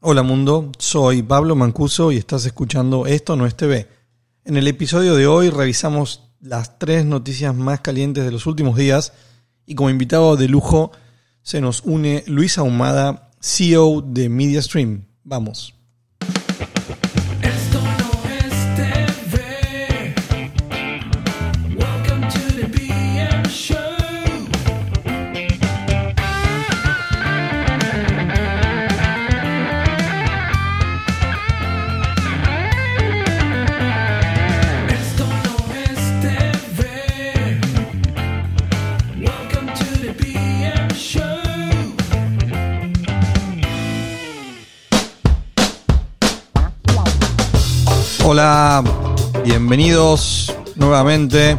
Hola mundo, soy Pablo Mancuso y estás escuchando Esto no es TV. En el episodio de hoy revisamos las tres noticias más calientes de los últimos días y como invitado de lujo se nos une Luis Ahumada, CEO de MediaStream. Vamos. Hola, bienvenidos nuevamente.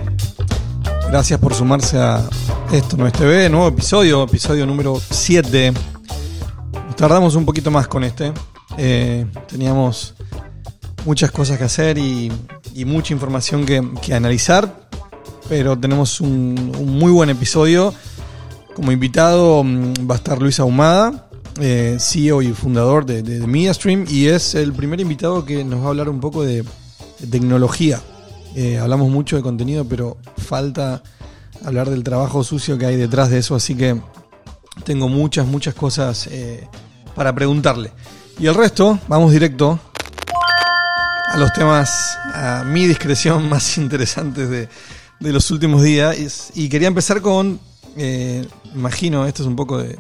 Gracias por sumarse a Esto no es TV, nuevo episodio, episodio número 7. Nos tardamos un poquito más con este. Eh, teníamos muchas cosas que hacer y, mucha información que, que analizar, pero tenemos un, un muy buen episodio. Como invitado mm, va a estar Luis Ahumada, eh, CEO y fundador de, de, MediaStream, y es el primer invitado que nos va a hablar un poco de, tecnología. Eh, hablamos mucho de contenido, pero falta hablar del trabajo sucio que hay detrás de eso, así que tengo muchas, muchas cosas eh, para preguntarle. Y el resto, vamos directo a los temas, a mi discreción, más interesantes de, de los últimos días. Y quería empezar con, imagino, esto es un poco de,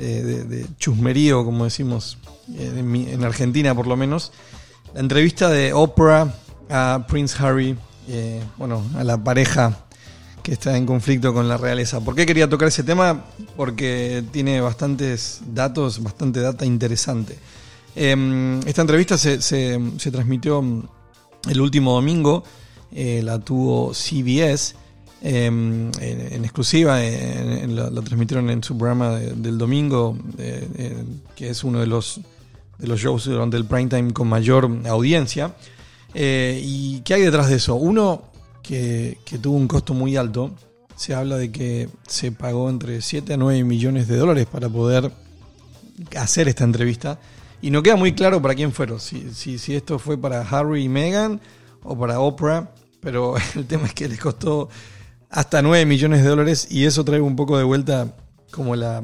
de, de- chusmerío, como decimos eh, en, Argentina por lo menos. La entrevista de Oprah a Prince Harry, eh, bueno, a la pareja que está en conflicto con la realeza. ¿Por qué quería tocar ese tema? Porque tiene bastantes datos, bastante data interesante. Eh, esta entrevista se, se- se transmitió el último domingo, eh, la tuvo CBS eh, en, exclusiva, en- la, transmitieron en su programa de- del domingo, eh, eh, que es uno de los, de los shows durante el prime time con mayor audiencia. Eh, ¿Y qué hay detrás de eso? Uno, que, que tuvo un costo muy alto. Se habla de que se pagó entre 7 a 9 millones de dólares para poder hacer esta entrevista. Y no queda muy claro para quién fueron. Si, si, si esto fue para Harry y Meghan o para Oprah. Pero el tema es que les costó hasta 9 millones de dólares. Y eso trae un poco de vuelta como la,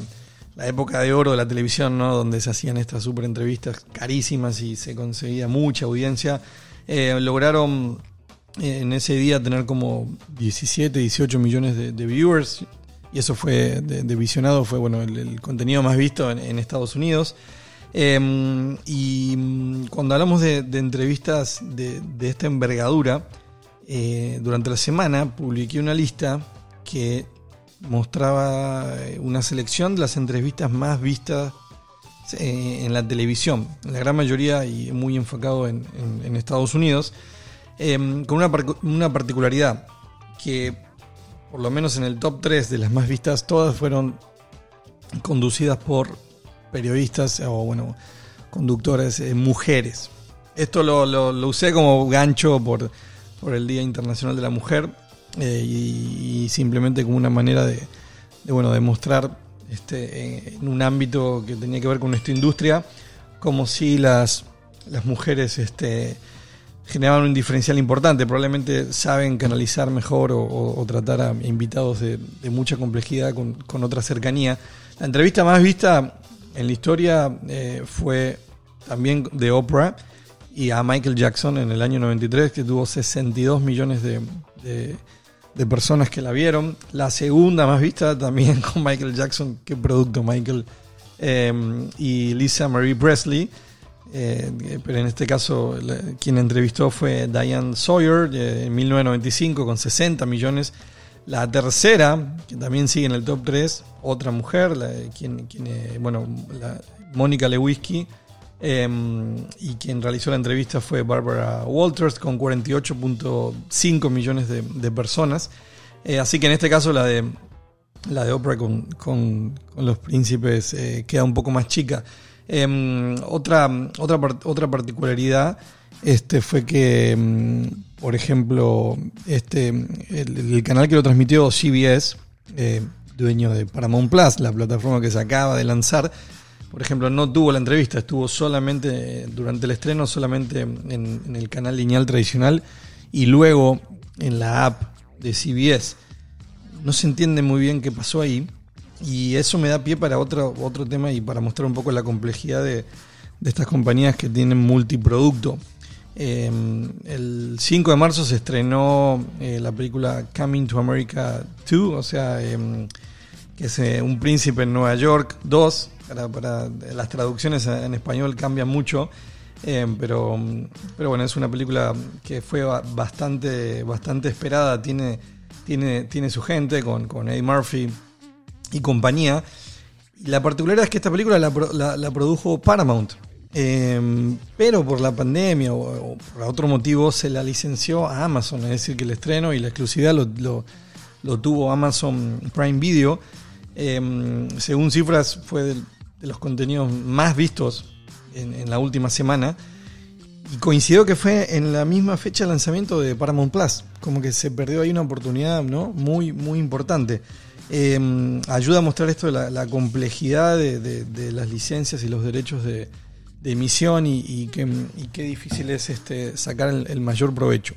la época de oro de la televisión, ¿no? Donde se hacían estas super entrevistas carísimas y se conseguía mucha audiencia. Eh, lograron eh, en ese día tener como 17, 18 millones de, viewers. Y eso fue, de, visionado, fue bueno el, contenido más visto en, Estados Unidos. Eh, y mm, cuando hablamos de, de entrevistas de esta envergadura, eh, durante la semana publiqué una lista que mostraba eh, una selección de las entrevistas más vistas eh, en la televisión, la gran mayoría y muy enfocado en, Estados Unidos, eh, con una, una particularidad que por lo menos en el top 3 de las más vistas, todas fueron conducidas por periodistas o bueno, conductores eh, mujeres. Esto lo, lo- lo usé como gancho por, por el Día Internacional de la Mujer eh, y, simplemente como una manera de, de, bueno, de mostrar este, en un ámbito que tenía que ver con nuestra industria, como si las, las mujeres este, generaban un diferencial importante. Probablemente saben canalizar mejor o, o- o tratar a invitados de, de mucha complejidad con, con otra cercanía. La entrevista más vista en la historia eh, fue también de Oprah y a Michael Jackson en el año 93, que tuvo 62 millones de, de- personas que la vieron. La segunda más vista también con Michael Jackson, qué producto Michael, eh, y Lisa Marie Presley. Eh, pero en este caso quien entrevistó fue Diane Sawyer eh, en 1995 con 60 millones. La tercera, que también sigue en el top 3, otra mujer, quien, eh, bueno, Mónica Lewinsky, eh, y quien realizó la entrevista fue Barbara Walters con 48.5 millones de, personas. Eh, así que en este caso la de, la de Oprah con, con- los príncipes eh, queda un poco más chica. Eh, otra, otra, otra particularidad este, fue que, mm, por ejemplo, este, el, el canal que lo transmitió CBS, eh, dueño de Paramount Plus, la plataforma que se acaba de lanzar, por ejemplo, no tuvo la entrevista, estuvo solamente durante el estreno, solamente en, el canal lineal tradicional y luego en la app de CBS. No se entiende muy bien qué pasó ahí y eso me da pie para otro, otro tema y para mostrar un poco la complejidad de, estas compañías que tienen multiproducto. Eh, el 5 de marzo se estrenó eh, la película Coming to America 2, o sea, eh, que es eh, Un Príncipe en Nueva York 2. Para, para- las traducciones en español cambian mucho, eh, pero, pero bueno, es una película que fue ba- bastante, bastante esperada. Tiene, tiene, tiene su gente con, con Eddie Murphy y compañía. La particularidad es que esta película la, pro- la- la produjo Paramount. Eh, pero por la pandemia o, por otro motivo se la licenció a Amazon. Es decir, que el estreno y la exclusividad lo, lo- lo tuvo Amazon Prime Video. Eh, según cifras, fue del- de los contenidos más vistos en, la última semana. Y coincidió que fue en la misma fecha de lanzamiento de Paramount Plus. Como que se perdió ahí una oportunidad ¿no? muy, muy importante. Eh, ayuda a mostrar esto de la, complejidad de, de- las licencias y los derechos de, emisión y, y qué, difícil es este, sacar el, mayor provecho.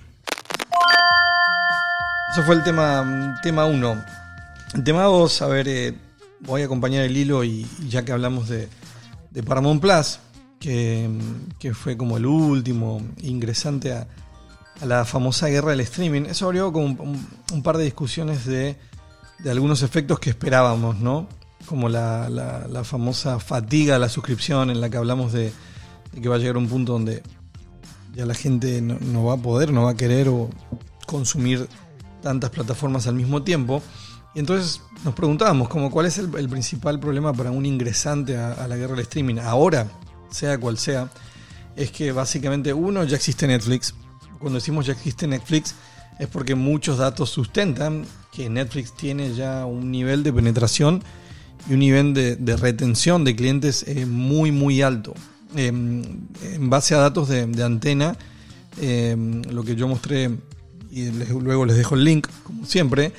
Eso fue el tema 1. Tema uno. el tema 2, a ver, eh, voy a acompañar el hilo y, ya que hablamos de, de Paramount Plus, que, fue como el último ingresante a, la famosa guerra del streaming, eso abrió como un, par de discusiones de, de algunos efectos que esperábamos, ¿no? Como la, famosa fatiga a la suscripción en la que hablamos de, de que va a llegar un punto donde ya la gente no, no va a poder, no va a querer o consumir tantas plataformas al mismo tiempo. Y entonces nos preguntábamos como cuál es el, principal problema para un ingresante a, la guerra del streaming ahora, sea cual sea, es que básicamente uno ya existe Netflix. Cuando decimos ya existe Netflix es porque muchos datos sustentan que Netflix tiene ya un nivel de penetración y un nivel de, retención de clientes eh, muy muy alto. Eh, en base a datos de, antena, eh, lo que yo mostré y luego les dejo el link, como siempre,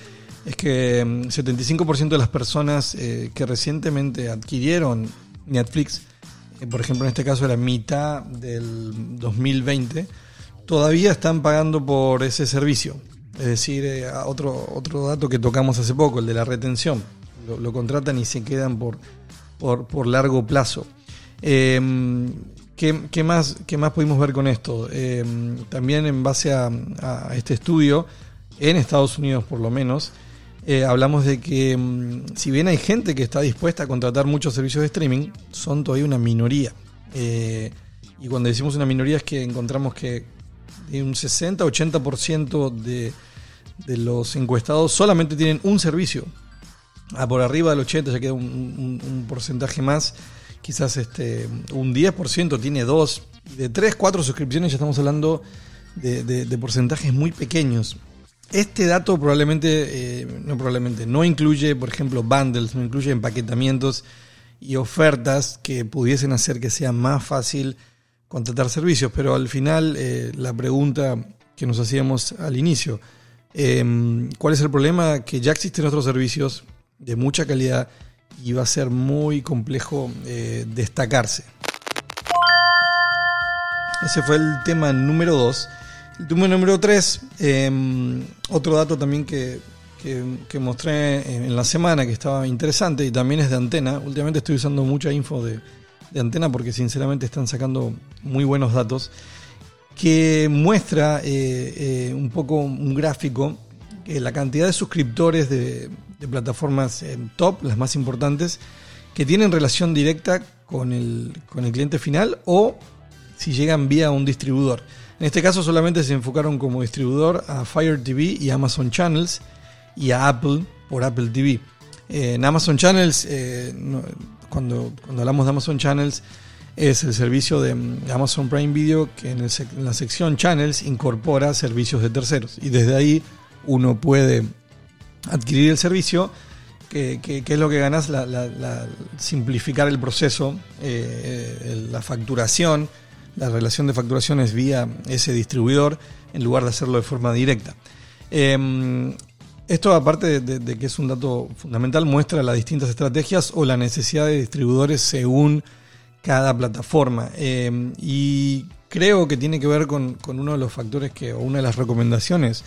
es que mm, 75% de las personas eh, que recientemente adquirieron Netflix, eh, por ejemplo en este caso era mitad del 2020, todavía están pagando por ese servicio. Es decir, eh, otro, otro dato que tocamos hace poco, el de la retención. Lo, contratan y se quedan por, por, largo plazo. Eh, ¿qué, qué más, ¿Qué más pudimos ver con esto? Eh, también en base a este estudio, en Estados Unidos por lo menos, eh, hablamos de que mm, si bien hay gente que está dispuesta a contratar muchos servicios de streaming, son todavía una minoría. Eh, y cuando decimos una minoría es que encontramos que de un 60-80% de, de los encuestados solamente tienen un servicio. Ah, por arriba del 80 ya queda un, porcentaje más. Quizás este, un 10% tiene dos. De 3, 4 suscripciones ya estamos hablando de porcentajes muy pequeños. Este dato probablemente, eh, no probablemente, no incluye, por ejemplo, bundles, no incluye empaquetamientos y ofertas que pudiesen hacer que sea más fácil contratar servicios. Pero al final, eh, la pregunta que nos hacíamos al inicio, eh, ¿cuál es el problema? Que ya existen otros servicios de mucha calidad y va a ser muy complejo eh, destacarse. Ese fue el tema número 2. El número 3, otro dato también que, que- mostré en la semana que estaba interesante y también es de antena. Últimamente estoy usando mucha info de, de antena porque sinceramente están sacando muy buenos datos. Que muestra eh, eh, un poco un gráfico que la cantidad de suscriptores de, de plataformas eh, top, las más importantes, que tienen relación directa con el, con el cliente final o si llegan vía un distribuidor. En este caso solamente se enfocaron como distribuidor a Fire TV y Amazon Channels y a Apple por Apple TV. Eh, en Amazon Channels, eh, cuando, cuando hablamos de Amazon Channels, es el servicio de mm, Amazon Prime Video que en, la sección Channels incorpora servicios de terceros. Y desde ahí uno puede adquirir el servicio, que, es lo que ganas, la, simplificar el proceso, eh, la facturación, la relación de facturaciones vía ese distribuidor, en lugar de hacerlo de forma directa. Eh, Esto, aparte de, que es un dato fundamental, muestra las distintas estrategias o la necesidad de distribuidores según cada plataforma. Eh, y creo que tiene que ver con, con uno de los factores que, o una de las recomendaciones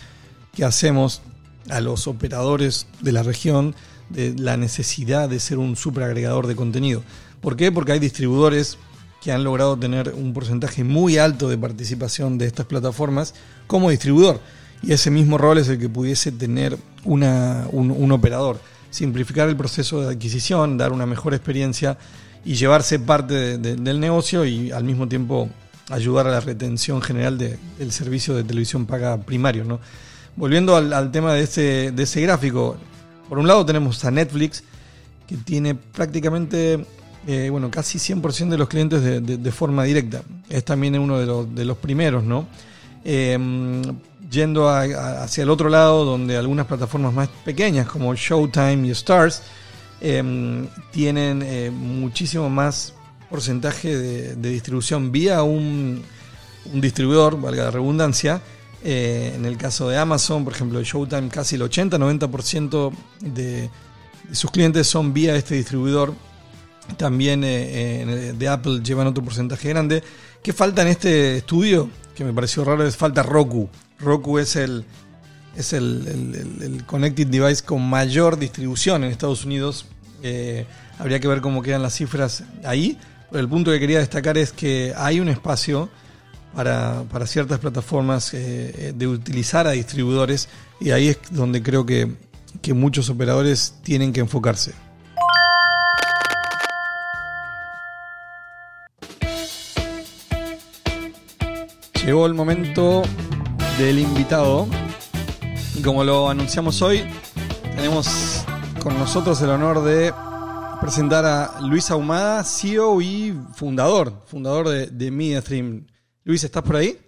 que hacemos a los operadores de la región de la necesidad de ser un superagregador de contenido. ¿Por qué? Porque hay distribuidores que han logrado tener un porcentaje muy alto de participación de estas plataformas como distribuidor. Y ese mismo rol es el que pudiese tener una- un, operador. Simplificar el proceso de adquisición, dar una mejor experiencia y llevarse parte de- de- del negocio y al mismo tiempo ayudar a la retención general de- del servicio de televisión paga primario. ¿no? Volviendo al, al tema de ese, de ese gráfico, por un lado tenemos a Netflix, que tiene prácticamente, eh, bueno, casi 100% de los clientes de, de- forma directa. Es también uno de los, de los primeros, ¿no? Eh, yendo hacia el otro lado, donde algunas plataformas más pequeñas, como Showtime y Stars, eh, tienen eh, muchísimo más porcentaje de, distribución vía un, un distribuidor, valga la redundancia. En el caso de Amazon, por ejemplo, Showtime, casi el 80-90% de, de sus clientes son vía este distribuidor. También eh, el de Apple llevan otro porcentaje grande. ¿Qué falta en este estudio? Que me pareció raro, es falta Roku. Roku es el, es el, el- connected device con mayor distribución en Estados Unidos. Eh, habría que ver cómo quedan las cifras ahí. Pero el punto que quería destacar es que hay un espacio para, para ciertas plataformas eh, eh, de utilizar a distribuidores y ahí es donde creo que, que muchos operadores tienen que enfocarse. Llegó el momento del invitado y como lo anunciamos hoy, tenemos con nosotros el honor de presentar a Luis Ahumada, CEO y fundador, fundador de, de MediaStream. Luis, ¿estás por ahí?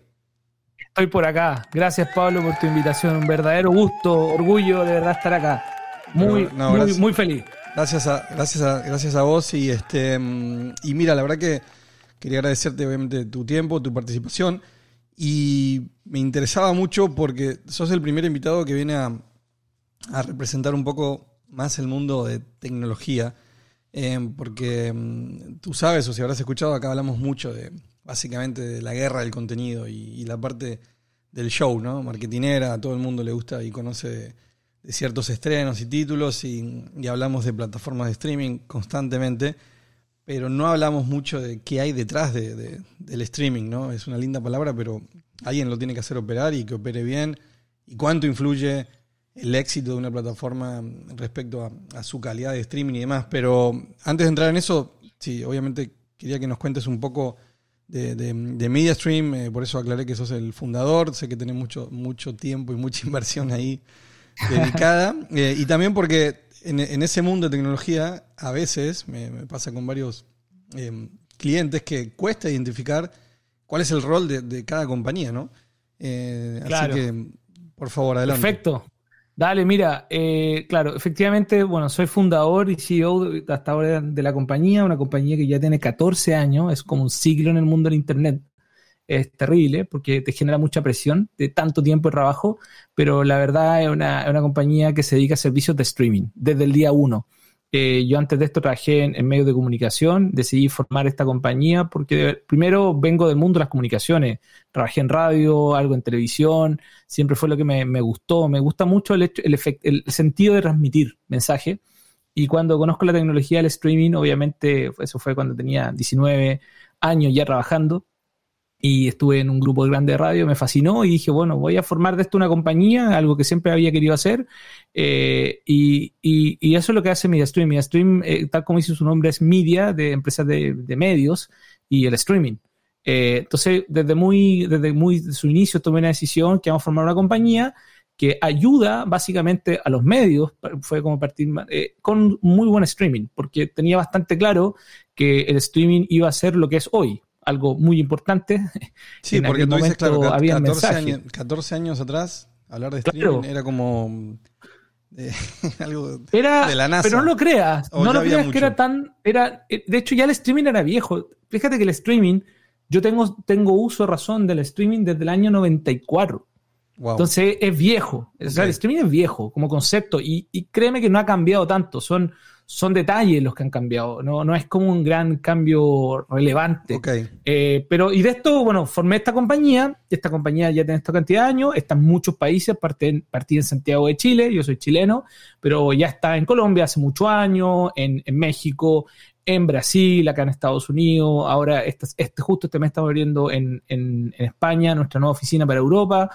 Estoy por acá. Gracias, Pablo, por tu invitación. Un verdadero gusto, orgullo de verdad estar acá. Muy, No, no, muy, muy feliz. Gracias a, gracias a, gracias a vos y este mm, y mira, la verdad que quería agradecerte obviamente tu tiempo, tu participación y me interesaba mucho porque sos el primer invitado que viene a, representar un poco más el mundo de tecnología, eh, porque mm, tú sabes o si habrás escuchado acá hablamos mucho de básicamente de la guerra del contenido y, la parte del show, ¿no? Marketinera, a todo el mundo le gusta y conoce de, ciertos estrenos y títulos y hablamos de plataformas de streaming constantemente, pero no hablamos mucho de qué hay detrás de- de- del streaming, ¿no? Es una linda palabra, pero alguien lo tiene que hacer operar y que opere bien y cuánto influye el éxito de una plataforma respecto a, a su calidad de streaming y demás. Pero antes de entrar en eso, sí, obviamente quería que nos cuentes un poco de, de, de MediaStream, eh, por eso aclaré que sos el fundador, sé que tenés mucho, mucho tiempo y mucha inversión ahí dedicada, eh, y también porque en, en ese mundo de tecnología a veces, me, me pasa con varios eh, clientes, que cuesta identificar cuál es el rol de, de cada compañía, ¿no? Eh, Claro. Así que, por favor, adelante. Perfecto. Dale, mira, eh, claro, efectivamente, bueno, soy fundador y CEO hasta ahora de la compañía, una compañía que ya tiene 14 años, es como un siglo en el mundo del Internet. Es terrible porque te genera mucha presión de tanto tiempo de trabajo, pero la verdad es una, es una compañía que se dedica a servicios de streaming desde el día uno. Eh, yo antes de esto trabajé en, en medios de comunicación, decidí formar esta compañía porque primero vengo del mundo de las comunicaciones, trabajé en radio, algo en televisión, siempre fue lo que me, me gustó, me gusta mucho el, hecho- el, efect- el sentido de transmitir mensaje. Y cuando conozco la tecnología del streaming, obviamente eso fue cuando tenía 19 años ya trabajando y estuve en un grupo grande de radio, me fascinó y dije, bueno, voy a formar de esto una compañía, algo que siempre había querido hacer. eh, y, y- y eso es lo que hace MediaStream. MediaStream, eh, tal como dice su nombre, es media de empresas de, medios y el streaming. Eh, entonces, desde muy, desde muy de su inicio tomé una decisión que vamos a formar una compañía que ayuda básicamente a los medios, fue como partir eh, con muy buen streaming, porque tenía bastante claro que el streaming iba a ser lo que es hoy, algo muy importante. Sí, en porque tú dices, claro, momento ca- había 14, mensaje. años, 14 años atrás, hablar de Claro. streaming era como eh, algo Era, de la NASA. pero no lo creas, O no lo creas que era tan, era, eh, de hecho ya el streaming era viejo. Fíjate que el streaming, yo tengo, tengo uso de razón del streaming desde el año 94. Wow. Entonces es viejo. O sea, el streaming es viejo como concepto y, y créeme que no ha cambiado tanto. Son, son detalles los que han cambiado. No, no es como un gran cambio relevante. ok. Eh, pero, y de esto, bueno, formé esta compañía. Esta compañía ya tiene esta cantidad de años. Está en muchos países. Partí, partí en Santiago de Chile. Yo soy chileno. Pero ya está en Colombia hace muchos años. En, en México. En Brasil. Acá en Estados Unidos. Ahora, este, este justo este mes estamos abriendo en, en, en España nuestra nueva oficina para Europa.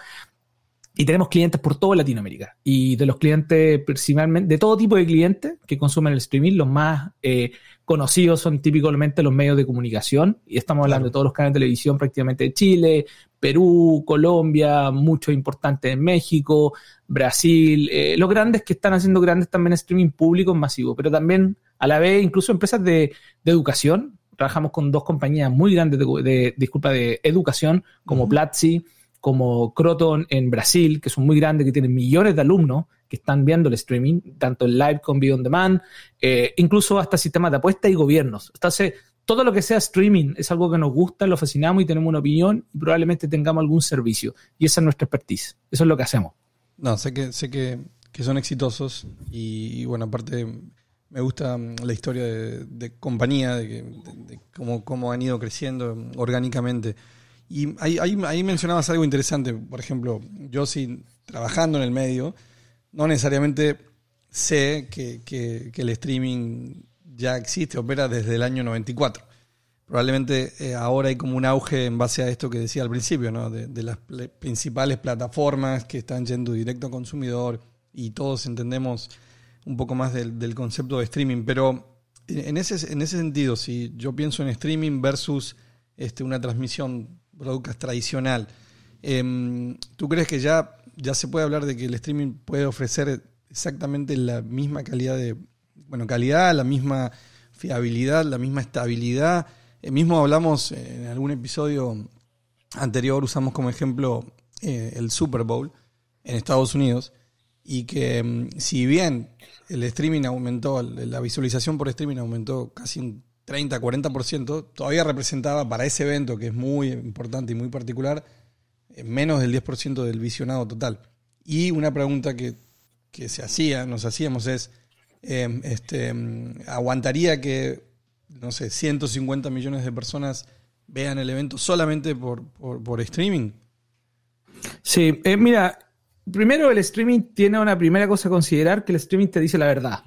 Y tenemos clientes por toda Latinoamérica. Y de los clientes, principalmente, de todo tipo de clientes que consumen el streaming, los más eh, conocidos son típicamente los medios de comunicación. Y estamos hablando Claro. de todos los canales de televisión prácticamente de Chile, Perú, Colombia, muchos importantes en México, Brasil. eh, los grandes que están haciendo grandes también streaming público masivo, pero también a la vez incluso empresas de, de educación. Trabajamos con dos compañías muy grandes de, de- disculpa, de educación, como. Platzi, como Croton en Brasil, que son muy grandes, que tienen millones de alumnos que están viendo el streaming, tanto en live como video on demand, eh, incluso hasta sistemas de apuesta y gobiernos. Entonces, todo lo que sea streaming es algo que nos gusta, lo fascinamos y tenemos una opinión y probablemente tengamos algún servicio. Y esa es nuestra expertise. Eso es lo que hacemos. No, sé que, sé que, que son exitosos y, bueno, aparte me gusta mm, la historia de, compañía, de, de- cómo, cómo han ido creciendo orgánicamente. Y ahí, ahí, mencionabas algo interesante, por ejemplo, yo sí trabajando en el medio, no necesariamente sé que, que- el streaming ya existe, opera desde el año 94. Probablemente eh, ahora hay como un auge en base a esto que decía al principio, ¿no? de, las principales plataformas que están yendo directo al consumidor y todos entendemos un poco más del, del concepto de streaming. Pero en ese, en ese sentido, si yo pienso en streaming versus este, una transmisión broadcast tradicional, em, ¿tú crees que ya, ya se puede hablar de que el streaming puede ofrecer exactamente la misma calidad de, bueno, calidad, la misma fiabilidad, la misma estabilidad? Eh, mismo hablamos en algún episodio anterior, usamos como ejemplo eh, el Super Bowl en Estados Unidos y que mm, si bien el streaming aumentó, la visualización por streaming aumentó casi un 30-40%, todavía representaba para ese evento que es muy importante y muy particular, eh, menos del 10% del visionado total. Y una pregunta que, que se hacía, nos hacíamos es, eh, este, mm, ¿aguantaría que, no sé, 150 millones de personas vean el evento solamente por, por, por streaming? Sí, eh, mira, primero el streaming tiene una primera cosa a considerar, que el streaming te dice la verdad.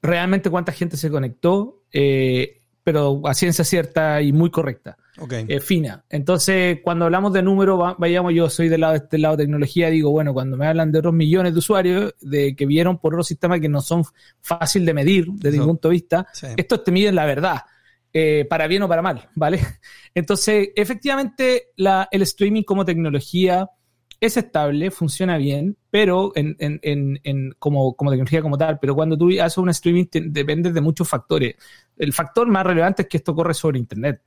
Realmente cuánta gente se conectó, eh, pero a ciencia cierta y muy correcta, Ok. eh, fina. Entonces, cuando hablamos de números, va- vayamos, yo soy del lado de este lado de tecnología, digo, bueno, cuando me hablan de otros millones de usuarios de que vieron por otros sistemas que no son fácil de medir desde Eso. mi punto de vista, Sí. estos te miden la verdad, eh, para bien o para mal, ¿vale? Entonces, efectivamente, la- el streaming como tecnología es estable, funciona bien, pero en, en- en- en- como, como tecnología como tal, pero cuando tú haces un streaming te- depende de muchos factores. El factor más relevante es que esto corre sobre Internet.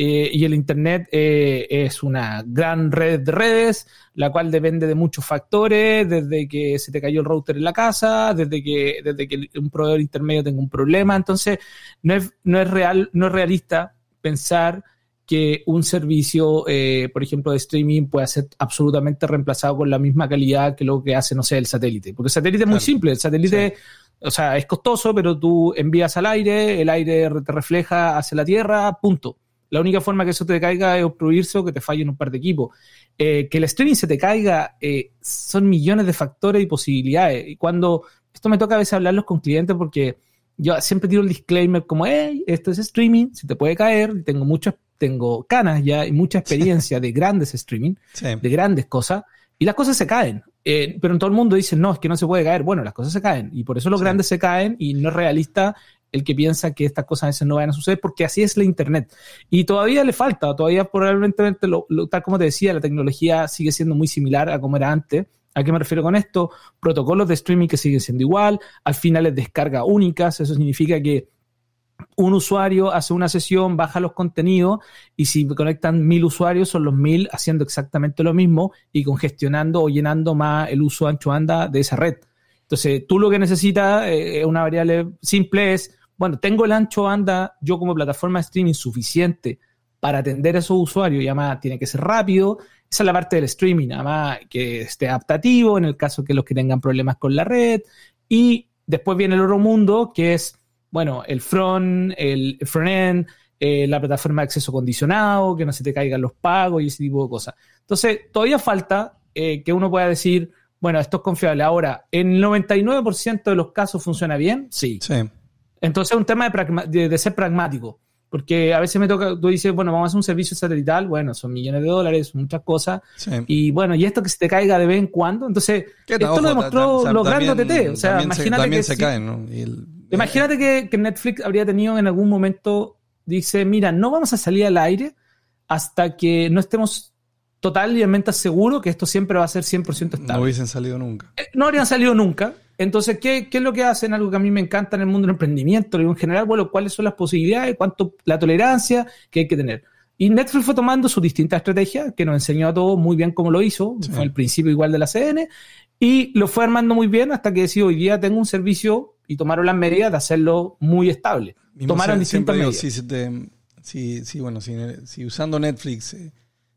Eh, y el Internet eh, es una gran red de redes, la cual depende de muchos factores, desde que se te cayó el router en la casa, desde que, desde que un proveedor intermedio tenga un problema. Entonces, no es, no es real, no es realista pensar que un servicio, eh, por ejemplo, de streaming pueda ser absolutamente reemplazado con la misma calidad que lo que hace, no sé, el satélite. Porque el satélite es muy simple. El satélite, o sea, es costoso, pero tú envías al aire, el aire te refleja hacia la Tierra, punto. La única forma que eso te caiga es obstruirse o que te falle en un par de equipos. Eh, que el streaming se te caiga eh, son millones de factores y posibilidades. Y cuando esto me toca a veces hablarlos con clientes porque yo siempre tiro el disclaimer como, hey, esto es streaming, se te puede caer, tengo muchas, tengo canas ya y mucha experiencia de grandes streaming, Sí. de grandes cosas, y las cosas se caen. Eh, pero en todo el mundo dicen, no, es que no se puede caer. Bueno, las cosas se caen, y por eso los Sí. grandes se caen, y no es realista el que piensa que estas cosas a veces no van a suceder, porque así es la Internet. Y todavía le falta, todavía probablemente, lo- lo- tal como te decía, la tecnología sigue siendo muy similar a como era antes. ¿A qué me refiero con esto? Protocolos de streaming que siguen siendo igual, al final es descarga únicas, eso significa que un usuario hace una sesión, baja los contenidos y si conectan mil usuarios son los mil haciendo exactamente lo mismo y congestionando o llenando más el uso ancho banda de esa red. Entonces, tú lo que necesitas, eh, una variable simple es, bueno, tengo el ancho banda yo como plataforma de streaming suficiente para atender a esos usuarios y además tiene que ser rápido Esa es la parte del streaming, además que esté adaptativo en el caso que los que tengan problemas con la red. Y después viene el otro mundo, que es, bueno, el front, el front-end, eh, la plataforma de acceso condicionado, que no se te caigan los pagos y ese tipo de cosas. Entonces, todavía falta eh, que uno pueda decir, bueno, esto es confiable. Ahora, ¿en el 99% de los casos funciona bien? Sí. Sí. Entonces es un tema de, pragma- de- de ser pragmático. Porque a veces me toca, tú dices, bueno, vamos a hacer un servicio satelital, bueno, son millones de dólares, son muchas cosas. sí. Y bueno, y esto que se te caiga de vez en cuando. Entonces, ¿Qué esto lo demostró los grandes OTT. O sea, también se, imagínate también que se si- caen, ¿no? Y el- Imagínate que, que Netflix habría tenido en algún momento, dice, mira, no vamos a salir al aire hasta que no estemos totalmente seguros que esto siempre va a ser 100% estable. no hubiesen salido nunca. Eh, no habrían salido nunca. Entonces, ¿qué, ¿qué es lo que hacen? Algo que a mí me encanta en el mundo del emprendimiento, en general, bueno, cuáles son las posibilidades, cuánto la tolerancia que hay que tener. Y Netflix fue tomando sus distintas estrategias, que nos enseñó a todos muy bien cómo lo hizo, Sí. fue el principio igual de la CN, y lo fue armando muy bien hasta que decidió, hoy día tengo un servicio y tomaron las medidas de hacerlo muy estable. Mismo Tomaron sie- distintas digo, medidas. si, se te- si- si, bueno, si, usando Netflix eh,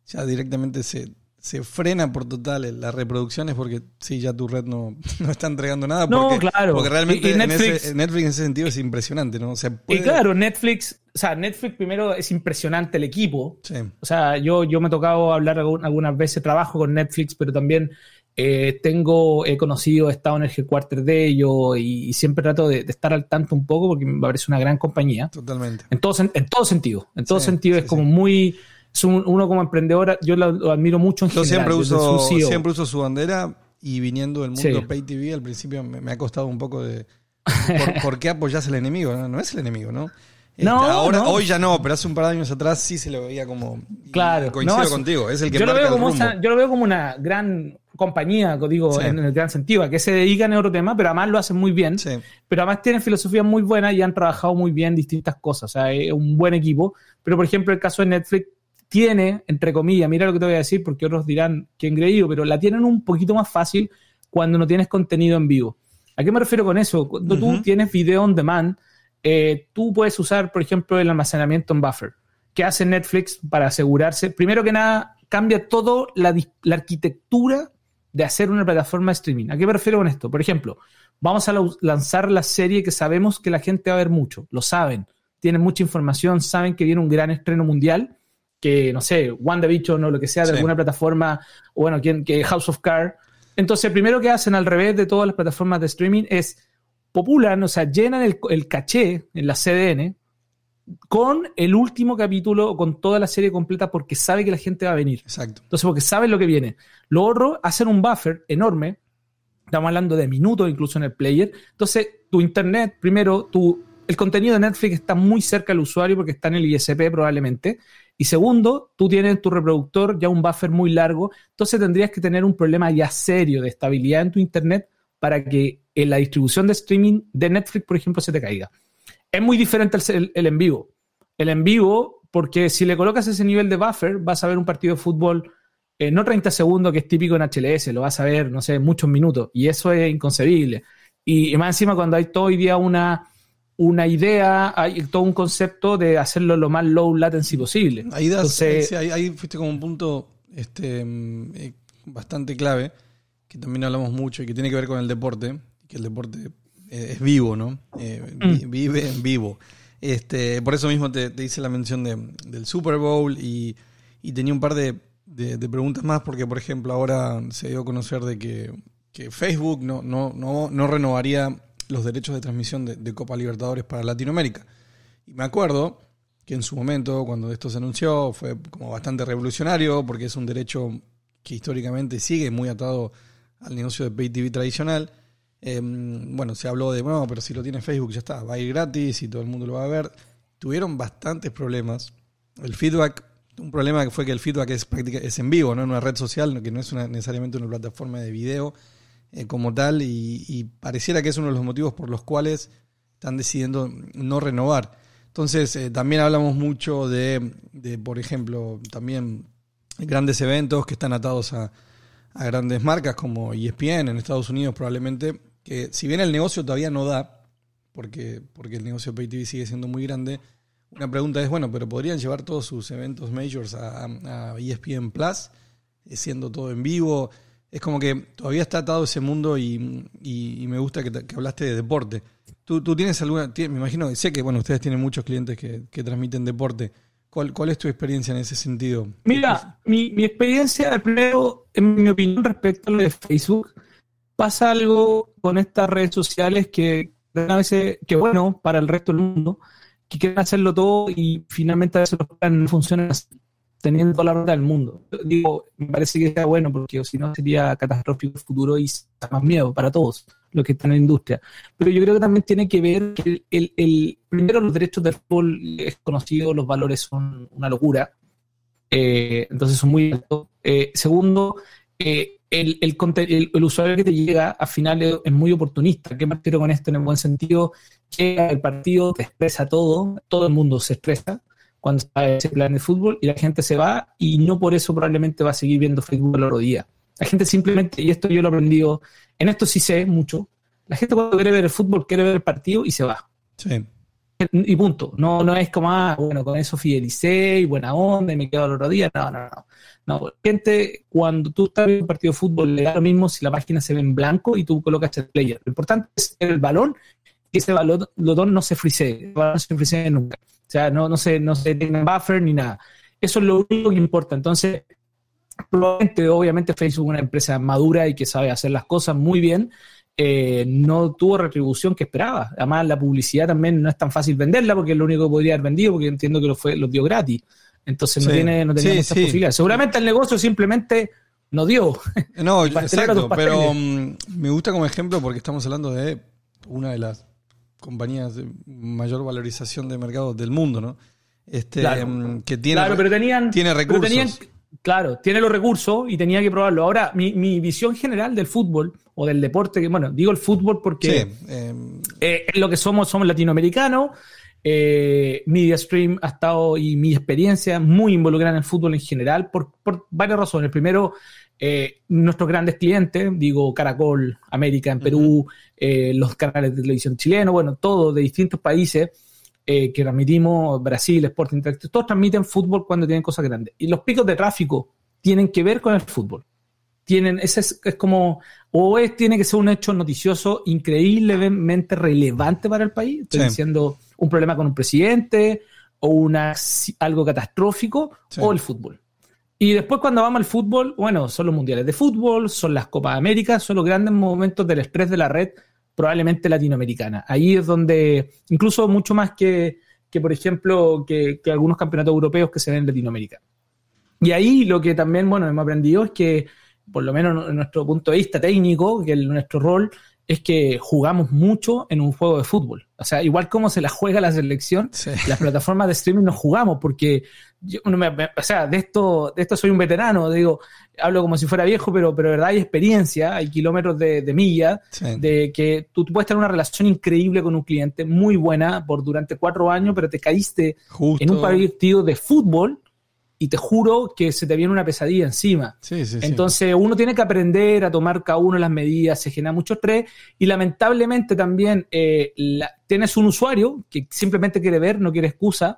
ya directamente se, se frena por total las reproducciones porque sí, ya tu red no, no está entregando nada. No, porque, claro. Porque realmente Y- y en Netflix- ese- Netflix en ese sentido es impresionante, ¿no? O sea, Y claro, Netflix, o sea, Netflix primero es impresionante el equipo, Sí, O sea, yo, yo me he tocado hablar algunas veces, trabajo con Netflix, pero también eh, tengo, he conocido, he estado en el headquarter de ellos y, y siempre trato de, de estar al tanto un poco porque me parece una gran compañía. totalmente. En todo, en todo sentido. En todo Sí, sentido sí, es como sí. muy... es un- uno como emprendedor, yo lo, lo admiro mucho en Yo general. siempre uso, siempre uso su bandera y viniendo del mundo. Pay TV, al principio me, me ha costado un poco de. ¿Por, por qué apoyas al enemigo? No, No es el enemigo, ¿no? Este, No, ahora, no. hoy ya no, pero hace un par de años atrás sí se lo veía como. Claro, Coincido no, contigo, es el que yo lo, veo el como rumbo. yo lo veo como una gran compañía, digo, Sí. en el gran sentido, a que se dedican a otro tema, pero además lo hacen muy bien. Sí. pero además tienen filosofías muy buenas y han trabajado muy bien distintas cosas. O sea, es un buen equipo. Pero, por ejemplo, el caso de Netflix tiene, entre comillas, mira lo que te voy a decir, porque otros dirán que engreído, pero la tienen un poquito más fácil cuando no tienes contenido en vivo. ¿A qué me refiero con eso? Cuando tú tienes video on demand, eh, tú puedes usar, por ejemplo, el almacenamiento en buffer. ¿Qué hace Netflix para asegurarse? Primero que nada, cambia todo la, la arquitectura de hacer una plataforma de streaming. ¿A qué me refiero con esto? Por ejemplo, vamos a lanzar la serie que sabemos que la gente va a ver mucho, lo saben, tienen mucha información, saben que viene un gran estreno mundial, que no sé, WandaVision o lo que sea de Sí. alguna plataforma, o bueno, que, que House of Cards. Entonces, primero que hacen al revés de todas las plataformas de streaming es populan, o sea, llenan el, el caché en la CDN con el último capítulo o con toda la serie completa porque sabe que la gente va a venir. Exacto. Entonces, porque saben lo que viene. Lo otro, hacen un buffer enorme. Estamos hablando de minutos incluso en el player. Entonces, tu internet, primero, tu, el contenido de Netflix está muy cerca del usuario porque está en el ISP probablemente. Y segundo, tú tienes en tu reproductor ya un buffer muy largo. Entonces, tendrías que tener un problema ya serio de estabilidad en tu internet para que en la distribución de streaming de Netflix, por ejemplo, se te caiga. Es muy diferente el, el- el en vivo. El en vivo, porque si le colocas ese nivel de buffer, vas a ver un partido de fútbol eh, no 30 segundos, que es típico en HLS, lo vas a ver, no sé, muchos minutos. Y eso es inconcebible. Y, y más encima, cuando hay todo hoy día una, una idea, hay todo un concepto de hacerlo lo más low latency posible. Ahí, das, Entonces- sí, ahí, ahí fuiste como un punto este, mm, eh, bastante clave, que también hablamos mucho y que tiene que ver con el deporte, que el deporte es vivo, ¿no? Eh, Mm. Vive en vivo. Este, por eso mismo te, te hice la mención de- del Super Bowl y, y tenía un par de, de- de preguntas más, porque por ejemplo ahora se dio a conocer de que, que Facebook no, no, no, no renovaría los derechos de transmisión de, de Copa Libertadores para Latinoamérica. Y me acuerdo que en su momento, cuando esto se anunció, fue como bastante revolucionario, porque es un derecho que históricamente sigue muy atado al negocio de Pay TV tradicional. Eh, bueno, se habló de, bueno, pero si lo tiene Facebook ya está, va a ir gratis y todo el mundo lo va a ver. Tuvieron bastantes problemas. El feedback, un problema que fue que el feedback es, práctica, es en vivo, ¿no? en una red social, que no es una- necesariamente una plataforma de video eh, como tal, y, pareciera que es uno de los motivos por los cuales están decidiendo no renovar. Entonces, eh, también hablamos mucho de, de, por ejemplo, también grandes eventos que están atados a, a grandes marcas como ESPN en Estados Unidos probablemente, que si bien el negocio todavía no da, porque, porque el negocio de Pay TV sigue siendo muy grande, una pregunta es, bueno, pero ¿podrían llevar todos sus eventos majors a, a ESPN Plus? eh, siendo todo en vivo. Es como que todavía está atado ese mundo y, y- y me gusta que, que hablaste de deporte. ¿Tú, tú tienes alguna, me imagino, sé que bueno, ustedes tienen muchos clientes que, que transmiten deporte. ¿Cuál, ¿Cuál es tu experiencia en ese sentido? Mira, mi, mi experiencia, primero, en mi opinión respecto a lo de Facebook, pasa algo con estas redes sociales que a veces, que bueno, para el resto del mundo, que quieren hacerlo todo y finalmente a veces los planes no funcionan así, teniendo toda la ruta del mundo. Digo, me parece que sea bueno porque si no sería catastrófico el futuro y da más miedo para todos los que están en la industria. Pero yo creo que también tiene que ver que el, el- el- primero los derechos del fútbol es conocido, los valores son una locura. Eh, entonces son muy altos. Eh, segundo, eh, el, el, el- el usuario que te llega al final es, muy oportunista. ¿Qué me refiero con esto en el buen sentido? Llega el partido, te expresa todo, todo el mundo se expresa cuando está ese plan de fútbol y la gente se va y no por eso probablemente va a seguir viendo Facebook el otro día. La gente simplemente, y esto yo lo he aprendido, en esto sí sé mucho, la gente cuando quiere ver el fútbol quiere ver el partido y se va Sí. Y punto. No, no es como, ah, bueno, con eso fidelicé y buena onda y me quedo el otro día. No, no, no. No, gente, cuando tú estás viendo un partido de fútbol, le da lo mismo si la página se ve en blanco y tú colocas el player. Lo importante es el balón y ese balón, balón no se frisee. El balón no se frisee nunca. O sea, no, no se, no se tenga buffer ni nada. Eso es lo único que importa. Entonces, probablemente, obviamente, Facebook es una empresa madura y que sabe hacer las cosas muy bien eh, no tuvo retribución que esperaba. Además, la publicidad también no es tan fácil venderla porque es lo único que podría haber vendido porque entiendo que lo, fue, lo dio gratis. Entonces no, tiene, no tenía Sí, muchas sí. posibilidades. Seguramente el negocio simplemente no dio. No, exacto, pero mm, me gusta como ejemplo porque estamos hablando de una de las compañías de mayor valorización de mercado del mundo, ¿no? Este, Claro. mm, que tiene, claro, pero tenían, tiene pero recursos. tenían- claro, tiene los recursos y tenía que probarlo. Ahora, mi, mi visión general del fútbol o del deporte, que bueno, digo el fútbol porque Sí, eh, eh, es lo que somos, somos latinoamericanos. Eh, MediaStream ha estado y mi experiencia muy involucrada en el fútbol en general por, por varias razones. Primero, eh, nuestros grandes clientes, digo Caracol, América en Perú, eh, los canales de televisión chilenos, bueno, todos de distintos países eh, que transmitimos, Brasil, Sport Interactive, todos transmiten fútbol cuando tienen cosas grandes. Y los picos de tráfico tienen que ver con el fútbol. Tienen, ese es, es como, o es, tiene que ser un hecho noticioso increíblemente relevante para el país, estoy Sí. diciendo un problema con un presidente o una, algo catastrófico Sí. o el fútbol. Y después cuando vamos al fútbol, bueno, son los mundiales de fútbol, son las Copas América, son los grandes momentos del estrés de la red, probablemente latinoamericana. Ahí es donde, incluso mucho más que, que por ejemplo, que, que algunos campeonatos europeos que se ven en Latinoamérica. Y ahí lo que también, bueno, hemos aprendido es que, por lo menos en nuestro punto de vista técnico, que el- nuestro rol es que jugamos mucho en un juego de fútbol. O sea, igual como se la juega la selección, sí. las plataformas de streaming no jugamos porque yo no me- me- o sea de esto de esto soy un veterano digo hablo como si fuera viejo pero pero de verdad hay experiencia hay kilómetros de, de milla Sí. de que tú, tú puedes tener una relación increíble con un cliente muy buena por durante cuatro años pero te caíste Justo. en un partido de fútbol y te juro que se te viene una pesadilla encima Sí, sí, sí. entonces uno tiene que aprender a tomar cada uno las medidas, se genera mucho estrés y lamentablemente también eh, la- tienes un usuario que simplemente quiere ver, no quiere excusa,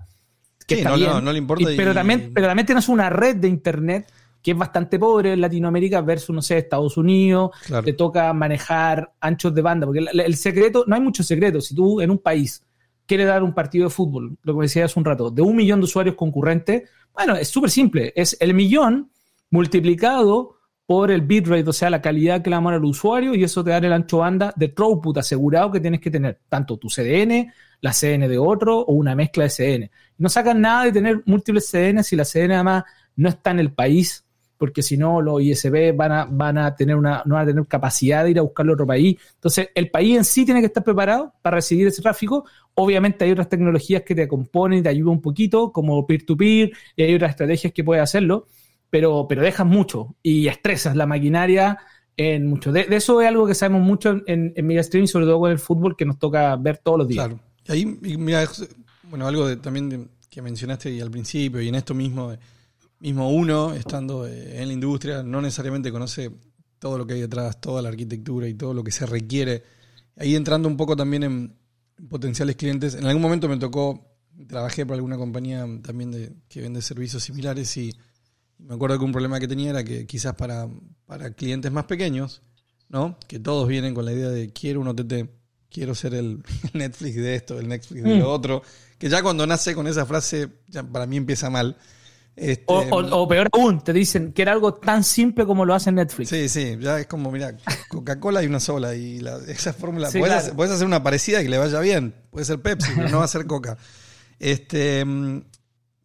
que está no, bien, no, no le importa y- pero, también, pero también tienes una red de internet que es bastante pobre en Latinoamérica versus, no sé, Estados Unidos, Claro. te toca manejar anchos de banda, porque el, el secreto, no hay mucho secreto, si tú en un país quieres dar un partido de fútbol, lo que decía hace un rato, de un millón de usuarios concurrentes, bueno, es súper simple, es el millón multiplicado por el bitrate, o sea, la calidad que le damos al usuario, y eso te da el ancho banda de throughput asegurado que tienes que tener, tanto tu CDN, la CDN de otro o una mezcla de CDN. No sacan nada de tener múltiples CDN si la CDN además no está en el país, porque si no los ISB van a, van a tener una, no van a tener capacidad de ir a buscarlo a otro país. Entonces, el país en sí tiene que estar preparado para recibir ese tráfico. Obviamente hay otras tecnologías que te componen y te ayudan un poquito, como peer-to-peer, y hay otras estrategias que puedes hacerlo, pero, pero dejas mucho y estresas la maquinaria en mucho. De, de eso es algo que sabemos mucho en, en Media Streaming, sobre todo con el fútbol, que nos toca ver todos los días. Claro. Y ahí, y mira, bueno, algo de- también de- que mencionaste ahí al principio y en esto mismo, de- mismo uno, estando eh, en la industria, no necesariamente conoce todo lo que hay detrás, toda la arquitectura y todo lo que se requiere. Ahí entrando un poco también en potenciales clientes. En algún momento me tocó, trabajé para alguna compañía también de, que vende servicios similares y Me acuerdo que un problema que tenía era que quizás para, para clientes más pequeños, ¿no? Que todos vienen con la idea de quiero un OTT, quiero ser el Netflix de esto, el Netflix de Mm. lo otro. Que ya cuando nace con esa frase, ya para mí empieza mal. Este, O, o- o peor aún, te dicen que era algo tan simple como lo hace Netflix. Sí, sí, ya es como, mira, Coca-Cola hay una sola y la- esa fórmula, Sí, claro. hacer, una parecida y que le vaya bien, puede ser Pepsi, pero no va a ser Coca. Este, mm,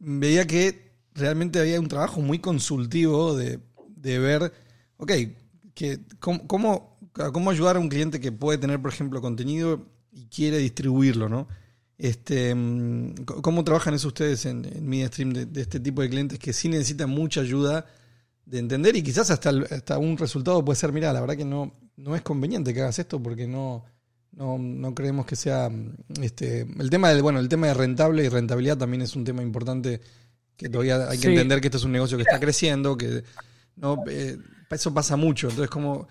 veía que realmente había un trabajo muy consultivo de, de ver, ok, que, cómo, cómo, cómo ayudar a un cliente que puede tener, por ejemplo, contenido y quiere distribuirlo, ¿no? Este, mm, ¿Cómo trabajan eso ustedes en, en MediaStream de, de este tipo de clientes que sí necesitan mucha ayuda de entender y quizás hasta, hasta un resultado puede ser, mira, la verdad que no, no es conveniente que hagas esto porque no, no, no creemos que sea mm, este el tema del, bueno, el tema de rentable y rentabilidad también es un tema importante que todavía hay que Sí. entender que esto es un negocio que está creciendo, que no eh, eso pasa mucho. Entonces, ¿cómo,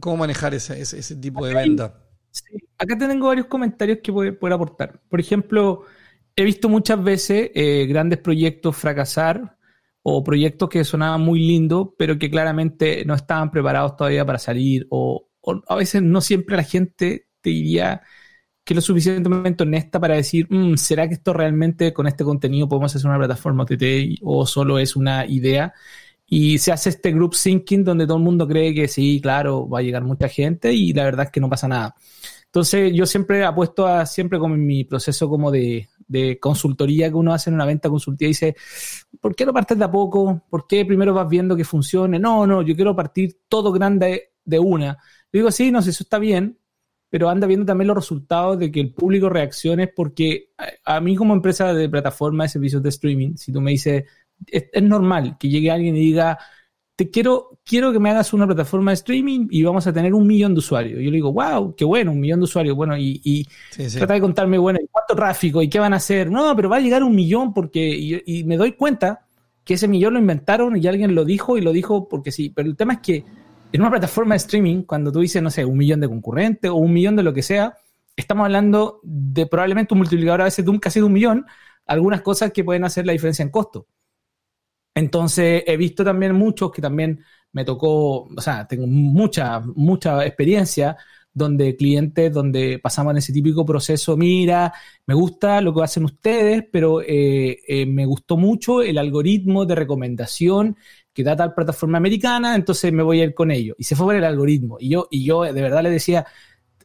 cómo manejar ese, ese, ese tipo de venta? Sí. Acá te tengo varios comentarios que puedo, puedo aportar. Por ejemplo, he visto muchas veces eh, grandes proyectos fracasar o proyectos que sonaban muy lindos, pero que claramente no estaban preparados todavía para salir. O, a veces no siempre la gente te diría que lo suficientemente honesta para decir, "Mm, ¿será que esto realmente con este contenido podemos hacer una plataforma OTT o solo es una idea? Y se hace este group thinking donde todo el mundo cree que sí, claro, va a llegar mucha gente y la verdad es que no pasa nada. Entonces yo siempre apuesto a, siempre como en mi proceso como de, de consultoría que uno hace en una venta consultiva, dice, ¿por qué no partes de a poco? ¿Por qué primero vas viendo que funcione? No, no, yo quiero partir todo grande de una. Yo digo, sí, no sé, eso está bien, pero anda viendo también los resultados de que el público reaccione, porque a, a mí como empresa de plataforma de servicios de streaming, si tú me dices, es, es normal que llegue alguien y diga, te quiero, quiero que me hagas una plataforma de streaming y vamos a tener un millón de usuarios. Yo le digo, wow, qué bueno, un millón de usuarios. Bueno, y, y Sí, sí. trata de contarme, bueno, ¿y cuánto tráfico? ¿Y qué van a hacer? No, pero va a llegar un millón porque, y, y me doy cuenta que ese millón lo inventaron y alguien lo dijo y lo dijo porque sí. Pero el tema es que en una plataforma de streaming, cuando tú dices, no sé, un millón de concurrentes o un millón de lo que sea, estamos hablando de probablemente un multiplicador a veces de un casi de un millón, algunas cosas que pueden hacer la diferencia en costo. Entonces, he visto también muchos que también me tocó, o sea, tengo mucha, mucha experiencia donde clientes, donde pasamos en ese típico proceso, mira, me gusta lo que hacen ustedes, pero eh, eh, me gustó mucho el algoritmo de recomendación que da tal plataforma americana, entonces me voy a ir con ello. Y se fue por el algoritmo. Y yo, y yo de verdad le decía,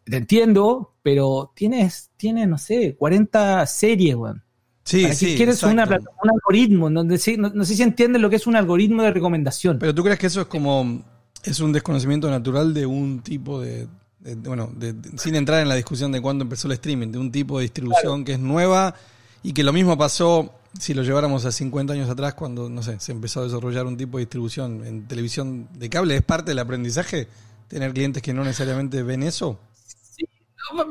te entiendo, pero tienes, tienes, no sé, 40 series, weón. Sí, ¿Para qué sí, quieres una un algoritmo? No, no sé- no- sé si entiendes lo que es un algoritmo de recomendación. Pero tú crees que eso es como es un desconocimiento natural de un tipo de, de- bueno, de- sin entrar en la discusión de cuándo empezó el streaming, de un tipo de distribución que es nueva y que lo mismo pasó si lo lleváramos a 50 años atrás cuando, no sé, se empezó a desarrollar un tipo de distribución en televisión de cable. ¿Es parte del aprendizaje tener clientes que no necesariamente ven eso?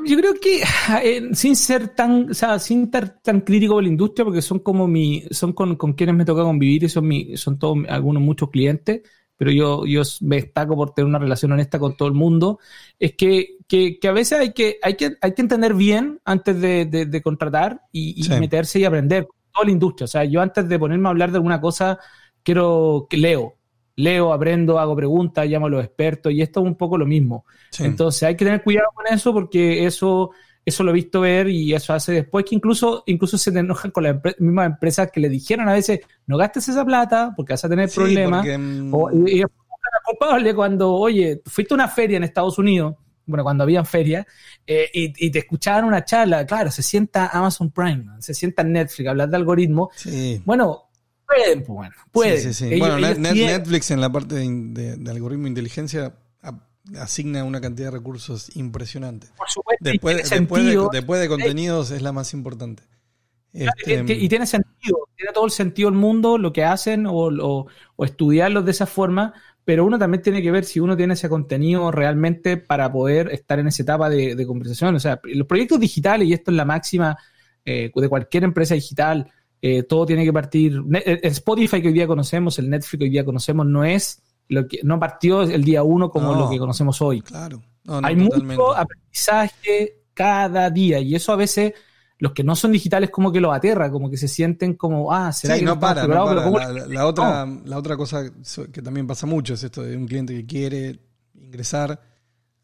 Yo creo que eh, sin ser tan, o sea, sin estar tan crítico de la industria, porque son como mi, son con, con quienes me toca convivir y son mi, son todos algunos muchos clientes, pero yo, yo me destaco por tener una relación honesta con todo el mundo, es que, que, que a veces hay que, hay que, hay que entender bien antes de, de- de contratar y, y Sí. meterse y aprender toda la industria. O sea, yo antes de ponerme a hablar de alguna cosa, quiero que leo. Leo, aprendo, hago preguntas, llamo a los expertos y esto es un poco lo mismo. Sí. Entonces hay que tener cuidado con eso porque eso, eso lo he visto ver y eso hace después que incluso, incluso se te enojan con las empre- mismas empresas que le dijeron a veces no gastes esa plata porque vas a tener Sí, problemas. porque, mm, O- y, y culpable cuando, oye, fuiste a una feria en Estados Unidos, bueno, cuando habían ferias, eh, y, y te escuchaban una charla, claro, se sienta Amazon Prime, se sienta Netflix, hablar de algoritmos. sí. Bueno, pueden, pues bueno, pueden. Sí, sí, sí. Ellos- bueno, ellos Net- Net- tienen- Netflix en la parte de, de- de algoritmo de inteligencia asigna una cantidad de recursos impresionante. por supuesto, Después, de, sentido. después de contenidos es la más importante. Este, y tiene sentido, tiene todo el sentido el mundo lo que hacen o, o- o estudiarlos de esa forma, pero uno también tiene que ver si uno tiene ese contenido realmente para poder estar en esa etapa de, de conversación. O sea, los proyectos digitales, y esto es la máxima eh, de cualquier empresa digital, eh, todo tiene que partir. El Spotify que hoy día conocemos, el Netflix que hoy día conocemos, no es lo que no partió el día uno como No. lo que conocemos hoy. claro. No, no, Hay totalmente. mucho aprendizaje cada día y eso a veces los que no son digitales como que los aterra, como que se sienten como, ah, será Sí, que no para, no preparados? para. Pero ¿cómo La, lo- la- la otra, la otra cosa que también pasa mucho es esto de un cliente que quiere ingresar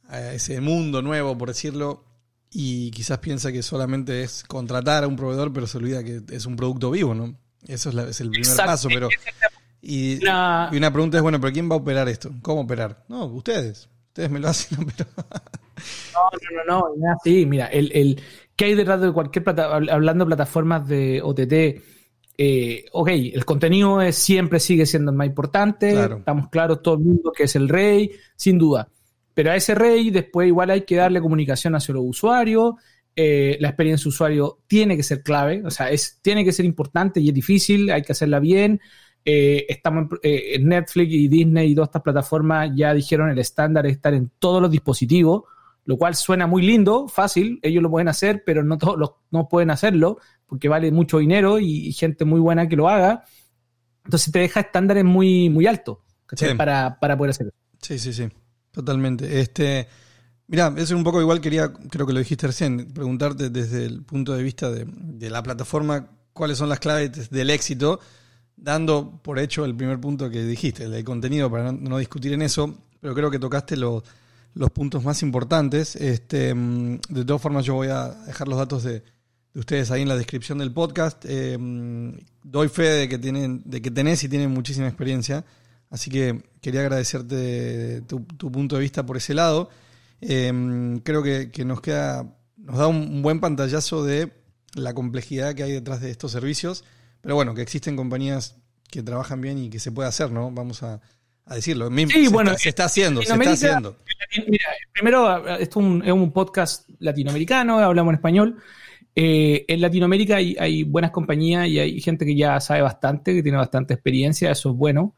a ese mundo nuevo, por decirlo, y quizás piensa que solamente es contratar a un proveedor, pero se olvida que es un producto vivo, ¿no? Eso es, la- es el primer Exacto. paso, pero... Y, Una- y una pregunta es, bueno, ¿pero quién va a operar esto? ¿Cómo operar? No, ustedes. Ustedes me lo hacen, pero... No, no, no, no, sí, mira, el, el, ¿qué hay detrás de cualquier plata, hab- hablando de plataformas de OTT? Eh, ok, el contenido es, siempre sigue siendo el más importante, Claro. estamos claros todo el mundo que es el rey, sin duda. Pero a ese rey después igual hay que darle comunicación hacia los usuarios, eh, la experiencia usuario tiene que ser clave, o sea, es, tiene que ser importante y es difícil, hay que hacerla bien. Eh, estamos en, eh, en Netflix y Disney y todas estas plataformas ya dijeron el estándar es estar en todos los dispositivos, lo cual suena muy lindo, fácil, ellos lo pueden hacer, pero no todos los, no pueden hacerlo porque vale mucho dinero y, y gente muy buena que lo haga. Entonces te deja estándares muy, muy altos para, para poder hacerlo. Sí, sí, sí, totalmente. Este, mira, eso un poco igual quería, creo que lo dijiste recién, preguntarte desde el punto de vista de, la plataforma, cuáles son las claves del éxito, dando por hecho el primer punto que dijiste, el del contenido, para no, discutir en eso, pero creo que tocaste lo- los puntos más importantes. Este, mm, de todas formas, yo voy a dejar los datos de, de ustedes ahí en la descripción del podcast. Eh, mm, doy fe de que, tienen, de que tenés y tienen muchísima experiencia. Así que quería agradecerte tu, tu punto de vista por ese lado. Eh, creo que, que nos queda, nos da un, buen pantallazo de la complejidad que hay detrás de estos servicios. Pero bueno, que existen compañías que trabajan bien y que se puede hacer, ¿no? Vamos a, a decirlo. Mismo- Sí, se bueno, está- se está haciendo, se está haciendo. Mira, primero, esto es un, es un podcast latinoamericano, hablamos en español. Eh, en Latinoamérica hay, hay buenas compañías y hay gente que ya sabe bastante, que tiene bastante experiencia, eso es bueno,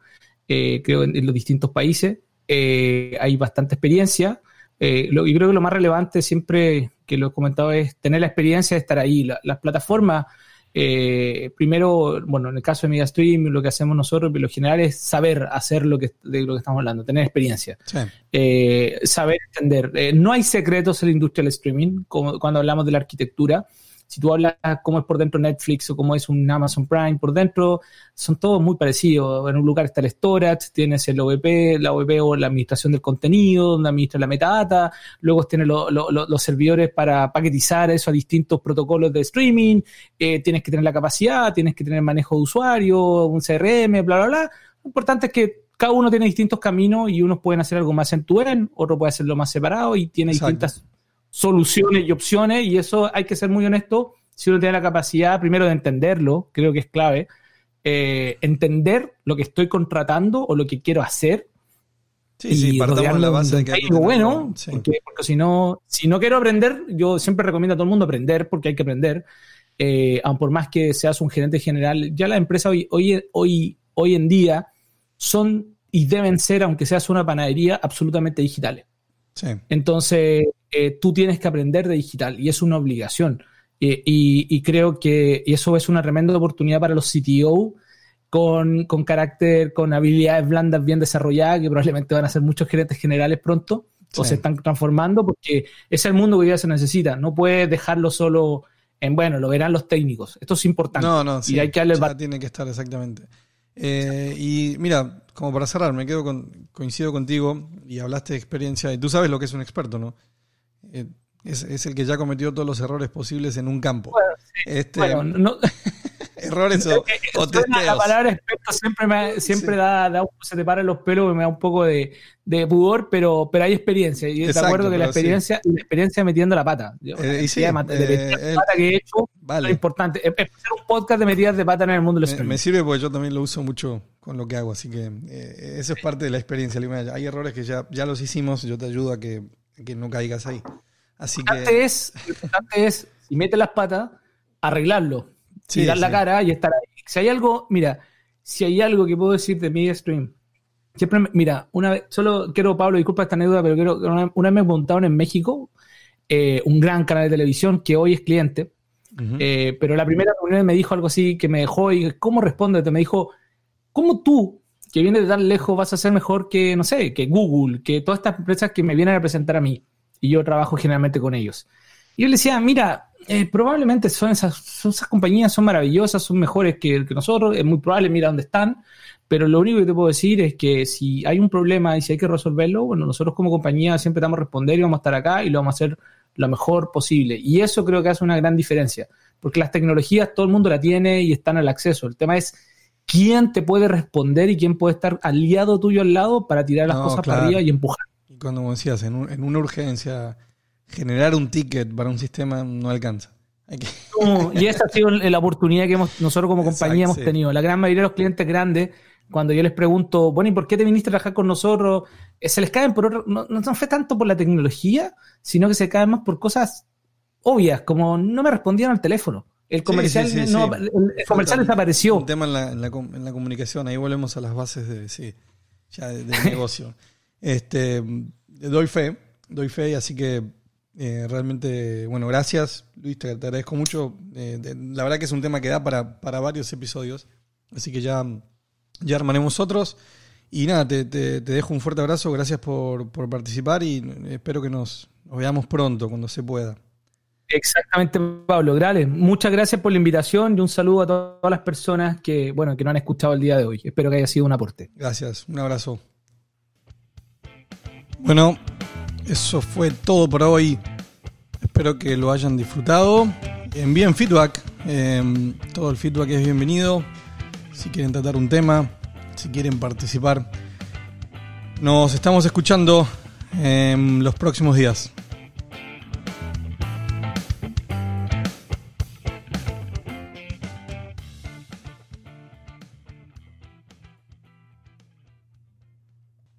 eh, creo, en, en los distintos países. Eh, hay bastante experiencia. Eh, lo- y creo que lo más relevante siempre que lo he comentado es tener la experiencia de estar ahí. La- las plataformas, eh, primero, bueno, en el caso de MediaStream, lo que hacemos nosotros, en lo general, es saber hacer lo que, de lo que estamos hablando, tener experiencia Sí. eh, saber entender. Eh, no hay secretos en la industria del streaming como cuando hablamos de la arquitectura. Si tú hablas cómo es por dentro Netflix o cómo es un Amazon Prime por dentro, son todos muy parecidos. En un lugar está el storage, tienes el OVP, la OVP o la administración del contenido, donde administra la metadata, luego tienes lo- lo- lo- los servidores para paquetizar eso a distintos protocolos de streaming, eh, tienes que tener la capacidad, tienes que tener manejo de usuario, un CRM, bla, bla, bla. Lo importante es que cada uno tiene distintos caminos y unos pueden hacer algo más en tu end, otro puede hacerlo más separado y tiene Exacto. distintas soluciones y opciones y eso hay que ser muy honesto si uno tiene la capacidad primero de entenderlo, creo que es clave, eh, entender lo que estoy contratando o lo que quiero hacer Sí, sí, y partamos de rodearlo la base de un que hay tenerlo, bueno, sí. porque, porque si no, si no quiero aprender, yo siempre recomiendo a todo el mundo aprender, porque hay que aprender. Eh, aun por más que seas un gerente general, ya las empresas hoy, hoy, hoy, hoy en día son y deben ser, aunque seas una panadería, absolutamente digitales. Sí. Entonces, eh, tú tienes que aprender de digital y es una obligación. Eh, y, y creo que eso es una tremenda oportunidad para los CTO con, con carácter, con habilidades blandas bien desarrolladas, que probablemente van a ser muchos gerentes generales pronto o se están transformando, porque es el mundo que hoy día se necesita. No puedes dejarlo solo en, bueno, lo verán los técnicos. Esto es importante. No, no, sí. y hay que darle ya tiene que estar exactamente. Eh, y mira, como para cerrar, me quedo con, coincido contigo y hablaste de experiencia y tú sabes lo que es un experto, ¿no? Eh, es, es el que ya cometió todos los errores posibles en un campo. este, Bueno, no, errores o, o la palabra experto siempre, me, siempre Sí. da, se te paran los pelos y me da un poco de, de pudor, pero, pero hay experiencia. Y Exacto, de acuerdo que la sí. experiencia, la experiencia metiendo la pata. Yo, Eh, la y sí, cantidad de mat- de eh, el- pata que he hecho Vale. es importante. Hacer un podcast de metidas de pata en el mundo del Me, me sirve porque yo también lo uso mucho con lo que hago, así que eh, eso es parte de la experiencia. Hay errores que ya, ya los hicimos, yo te ayudo a que, que no caigas ahí. Así Lo importante que es, lo importante es, si metes las patas, arreglarlo. Sí, y dar la cara y estar ahí. Si hay algo, mira, si hay algo que puedo decir de Media Stream, siempre, mira, una vez, solo quiero, Pablo, disculpa esta anécdota, pero quiero, una, una vez me montaron en México eh, un gran canal de televisión que hoy es cliente, eh, pero la primera reunión me dijo algo así que me dejó y ¿cómo responde? Me dijo, ¿cómo tú, que vienes de tan lejos, vas a ser mejor que, no sé, que Google, que todas estas empresas que me vienen a representar a mí? Y yo trabajo generalmente con ellos. Y yo le decía, mira, eh, probablemente son esas, son esas compañías, son maravillosas, son mejores que, nosotros, es muy probable, mira dónde están, pero lo único que te puedo decir es que si hay un problema y si hay que resolverlo, bueno, nosotros como compañía siempre damos a responder y vamos a estar acá y lo vamos a hacer lo mejor posible. Y eso creo que hace una gran diferencia, porque las tecnologías todo el mundo la tiene y están al acceso. El tema es quién te puede responder y quién puede estar aliado tuyo al lado para tirar las No, cosas claro. para arriba y empujar. Y cuando decías, en, un- en una urgencia, generar un ticket para un sistema no alcanza. Hay que, No, y esa ha sido la oportunidad que hemos, nosotros como compañía Exacto, hemos sí. tenido. La gran mayoría de los clientes grandes, cuando yo les pregunto, bueno, ¿y por qué te viniste a trabajar con nosotros? Eh, Se les caen por otro, no, no fue tanto por la tecnología, sino que se caen más por cosas obvias, como no me respondían al teléfono. El comercial, sí, sí, no- el- el comercial desapareció. Un tema en la, en la en la comunicación, ahí volvemos a las bases de, sí, ya de- del negocio. Este, doy fe, doy fe, así que eh, realmente, bueno, gracias, Luis, te, te agradezco mucho. Eh, de- la verdad que es un tema que da para, para varios episodios, así que ya, ya armaremos otros. Y nada, te, te- te dejo un fuerte abrazo, gracias por, por participar y espero que nos, nos veamos pronto, cuando se pueda. Exactamente, Pablo. Grales, muchas gracias por la invitación y un saludo a todas las personas que, bueno, que no han escuchado el día de hoy. Espero que haya sido un aporte. Gracias, un abrazo. Bueno, eso fue todo por hoy. Espero que lo hayan disfrutado. Envíen feedback. eh, todo el feedback es bienvenido. Si quieren tratar un tema, si quieren participar. Nos estamos escuchando en los próximos días.